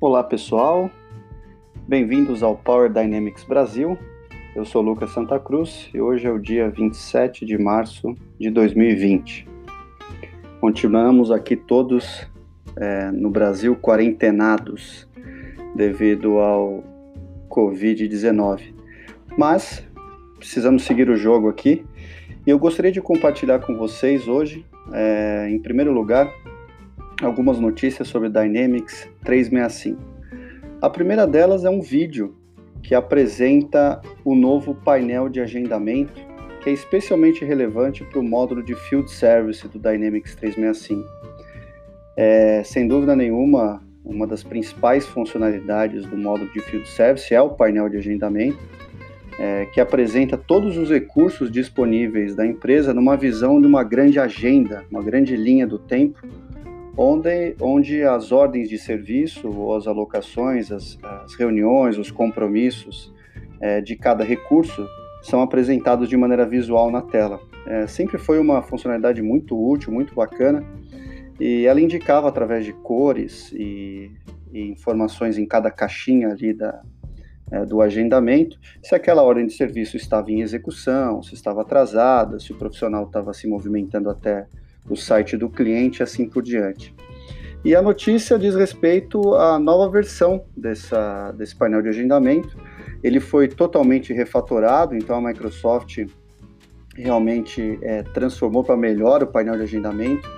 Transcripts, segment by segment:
Olá pessoal, bem-vindos ao Power Dynamics Brasil. Eu sou Lucas Santa Cruz e hoje é o dia 27 de março de 2020. Continuamos aqui todos é, no Brasil quarentenados devido ao Covid-19, mas precisamos seguir o jogo aqui e eu gostaria de compartilhar com vocês hoje, é, em primeiro lugar, algumas notícias sobre Dynamics 365. A primeira delas é um vídeo que apresenta o novo painel de agendamento, que é especialmente relevante para o módulo de Field Service do Dynamics 365. É, sem dúvida nenhuma, uma das principais funcionalidades do módulo de Field Service é o painel de agendamento, é, que apresenta todos os recursos disponíveis da empresa numa visão de uma grande agenda, uma grande linha do tempo, onde, onde as ordens de serviço, ou as alocações, as, as reuniões, os compromissos é, de cada recurso são apresentados de maneira visual na tela. É, sempre foi uma funcionalidade muito útil, muito bacana, e ela indicava através de cores e, e informações em cada caixinha ali da, é, do agendamento, se aquela ordem de serviço estava em execução, se estava atrasada, se o profissional estava se movimentando até o site do cliente, assim por diante. E a notícia diz respeito à nova versão dessa, desse painel de agendamento. Ele foi totalmente refatorado, então a Microsoft realmente é, transformou para melhor o painel de agendamento.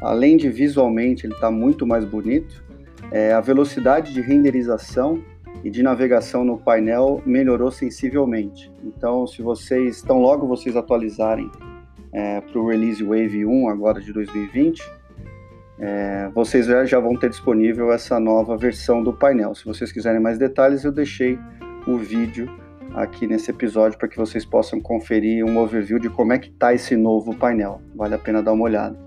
Além de visualmente ele está muito mais bonito, é, a velocidade de renderização e de navegação no painel melhorou sensivelmente. Então, se vocês estão logo vocês atualizarem é, para o Release Wave 1 agora de 2020, é, vocês já, vão ter disponível essa nova versão do painel. Se vocês quiserem mais detalhes, eu deixei o vídeo aqui nesse episódio para que vocês possam conferir um overview de como é que está esse novo painel. Vale a pena dar uma olhada.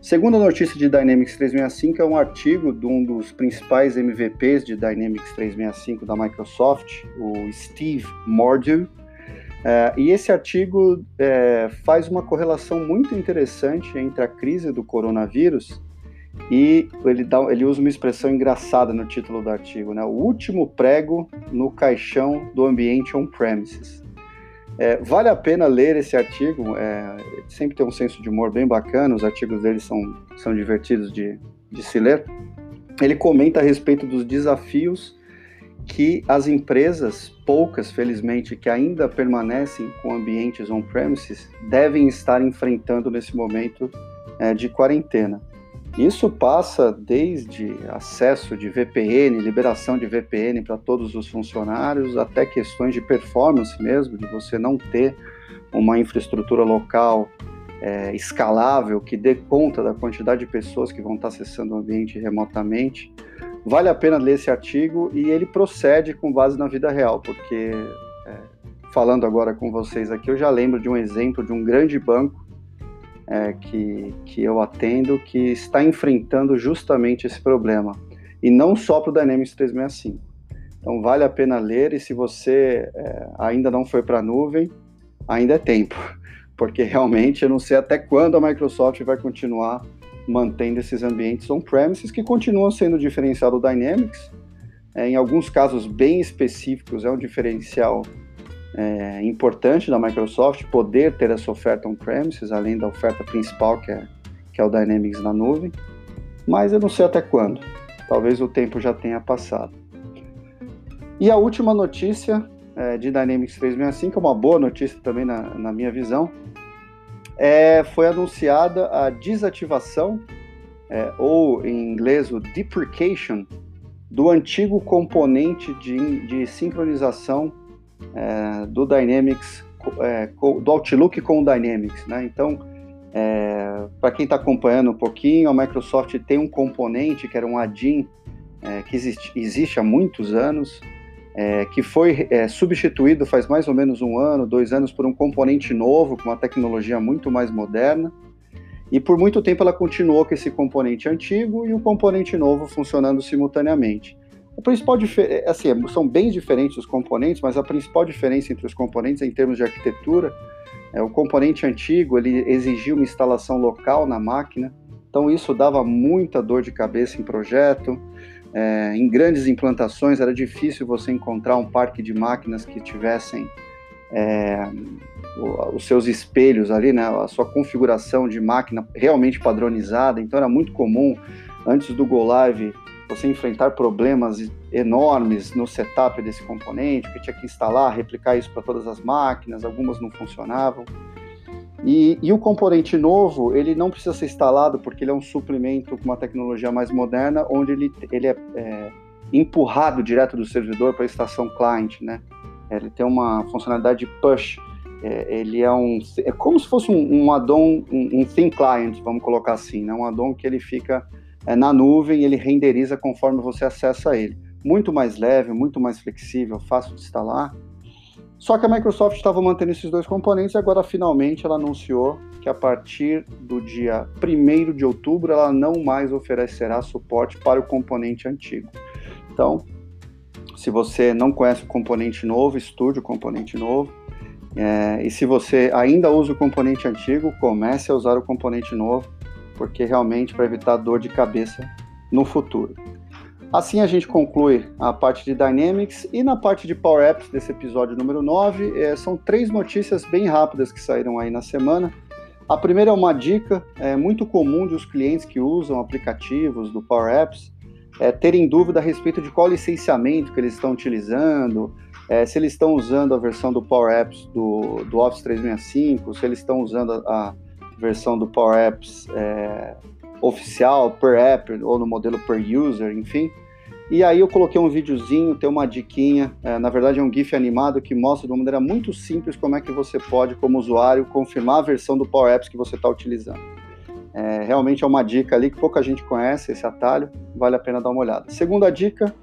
Segunda notícia de Dynamics 365 é um artigo de um dos principais MVPs de Dynamics 365 da Microsoft, o Steve Mordew, é, e esse artigo é, faz uma correlação muito interessante entre a crise do coronavírus e ele, dá, ele usa uma expressão engraçada no título do artigo, né? O último prego no caixão do ambiente on-premises. É, vale a pena ler esse artigo, é, sempre tem um senso de humor bem bacana, os artigos dele são, são divertidos de, de se ler. Ele comenta a respeito dos desafios que as empresas, poucas felizmente, que ainda permanecem com ambientes on-premises, devem estar enfrentando nesse momento é, de quarentena. Isso passa desde acesso de VPN, liberação de VPN para todos os funcionários, até questões de performance mesmo, de você não ter uma infraestrutura local é, escalável que dê conta da quantidade de pessoas que vão estar acessando o ambiente remotamente. Vale a pena ler esse artigo e ele procede com base na vida real, porque é, falando agora com vocês aqui, eu já lembro de um exemplo de um grande banco é, que, que eu atendo que está enfrentando justamente esse problema. E não só para o Dynamics 365. Então vale a pena ler e se você é, ainda não foi para a nuvem, ainda é tempo, porque realmente eu não sei até quando a Microsoft vai continuar mantendo esses ambientes on-premises que continuam sendo diferencial do Dynamics. É, em alguns casos bem específicos, é um diferencial é, importante da Microsoft poder ter essa oferta on-premises, além da oferta principal, que é, que é o Dynamics na nuvem. Mas eu não sei até quando. Talvez o tempo já tenha passado. E a última notícia é, de Dynamics 365, é uma boa notícia também na, na minha visão, é, foi anunciada a desativação, é, ou em inglês o deprecation, do antigo componente de, de sincronização é, do Dynamics, é, do Outlook com o Dynamics. Né? Então, é, para quem está acompanhando um pouquinho, a Microsoft tem um componente que era um add-in é, que existe, existe há muitos anos, é, que foi é, substituído faz mais ou menos um ano, dois anos, por um componente novo, com uma tecnologia muito mais moderna. E por muito tempo ela continuou com esse componente antigo e o componente novo funcionando simultaneamente. A principal diferença, assim, são bem diferentes os componentes, mas a principal diferença entre os componentes em termos de arquitetura é o componente antigo, ele exigia uma instalação local na máquina, então isso dava muita dor de cabeça em projeto, é, em grandes implantações era difícil você encontrar um parque de máquinas que tivessem é, os seus espelhos ali, né, a sua configuração de máquina realmente padronizada. Então era muito comum antes do Go Live você enfrentar problemas enormes no setup desse componente, que tinha que instalar, replicar isso para todas as máquinas, algumas não funcionavam. E, e, o componente novo, ele não precisa ser instalado porque ele é um suplemento com uma tecnologia mais moderna, onde ele, ele é, é empurrado direto do servidor para a estação client, né? Ele tem uma funcionalidade push. É, ele é um, é como se fosse um, um addon, um, um thin client, vamos colocar assim, né? Um addon que ele fica é, na nuvem, ele renderiza conforme você acessa ele. Muito mais leve, muito mais flexível, fácil de instalar só que a Microsoft estava mantendo esses dois componentes e agora finalmente ela anunciou que a partir do dia 1 de outubro ela não mais oferecerá suporte para o componente antigo. Então, se você não conhece o componente novo, estude o componente novo. É, e se você ainda usa o componente antigo, comece a usar o componente novo, porque realmente para evitar dor de cabeça no futuro. Assim a gente conclui a parte de Dynamics e na parte de Power Apps desse episódio número 9, é, são três notícias bem rápidas que saíram aí na semana. A primeira é uma dica é, muito comum dos clientes que usam aplicativos do Power Apps é, terem dúvida a respeito de qual licenciamento que eles estão utilizando, é, se eles estão usando a versão do Power Apps do, do Office 365, se eles estão usando a, a versão do Power Apps é, oficial, per app, ou no modelo per user, enfim. E aí eu coloquei um videozinho, tem uma diquinha, é, na verdade é um GIF animado que mostra de uma maneira muito simples como é que você pode, como usuário, confirmar a versão do Power Apps que você está utilizando. É, realmente é uma dica ali que pouca gente conhece, esse atalho, vale a pena dar uma olhada. Segunda dica,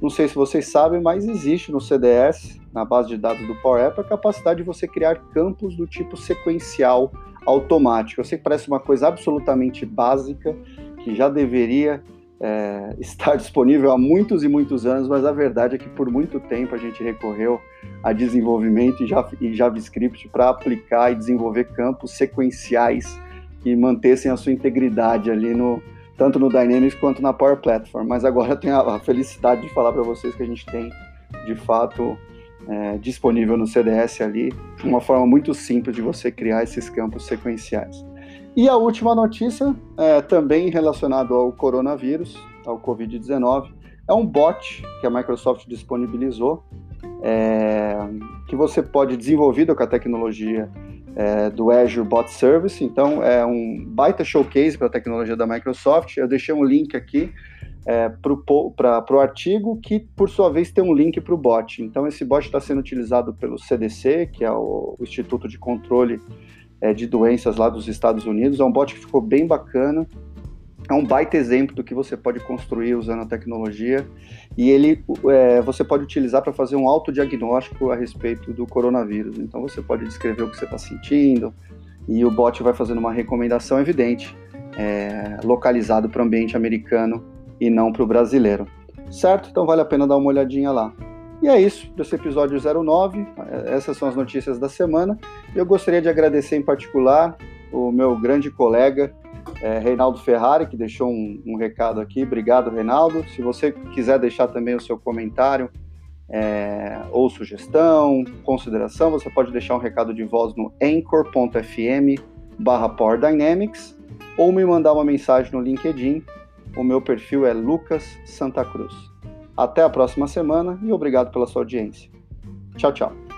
não sei se vocês sabem, mas existe no CDS, na base de dados do Power App, a capacidade de você criar campos do tipo sequencial automático. Eu sei que parece uma coisa absolutamente básica, que já deveria é, estar disponível há muitos e muitos anos, mas a verdade é que por muito tempo a gente recorreu a desenvolvimento em JavaScript para aplicar e desenvolver campos sequenciais que mantessem a sua integridade ali no tanto no Dynamics quanto na Power Platform. Mas agora eu tenho a felicidade de falar para vocês que a gente tem de fato é, disponível no CDS ali uma forma muito simples de você criar esses campos sequenciais. E a última notícia, é, também relacionado ao coronavírus, ao Covid-19, é um bot que a Microsoft disponibilizou, é, que você pode desenvolver com a tecnologia é, do Azure Bot Service. Então, é um baita showcase para a tecnologia da Microsoft. Eu deixei um link aqui é, para o artigo, que por sua vez tem um link para o bot. Então, esse bot está sendo utilizado pelo CDC, que é o, o Instituto de Controle é, de doenças lá dos Estados Unidos. É um bot que ficou bem bacana. É um baita exemplo do que você pode construir usando a tecnologia e ele é, você pode utilizar para fazer um autodiagnóstico a respeito do coronavírus. Então você pode descrever o que você está sentindo e o bot vai fazendo uma recomendação evidente, é, localizado para o ambiente americano e não para o brasileiro. Certo? Então vale a pena dar uma olhadinha lá. E é isso desse episódio 09. Essas são as notícias da semana. Eu gostaria de agradecer em particular o meu grande colega é, Reinaldo Ferrari, que deixou um, um, recado aqui. Obrigado, Reinaldo. Se você quiser deixar também o seu comentário é, ou sugestão, consideração, você pode deixar um recado de voz no anchor.fm barra Power Dynamics ou me mandar uma mensagem no LinkedIn. O meu perfil é Lucas Santa Cruz. Até a próxima semana e obrigado pela sua audiência. Tchau, tchau.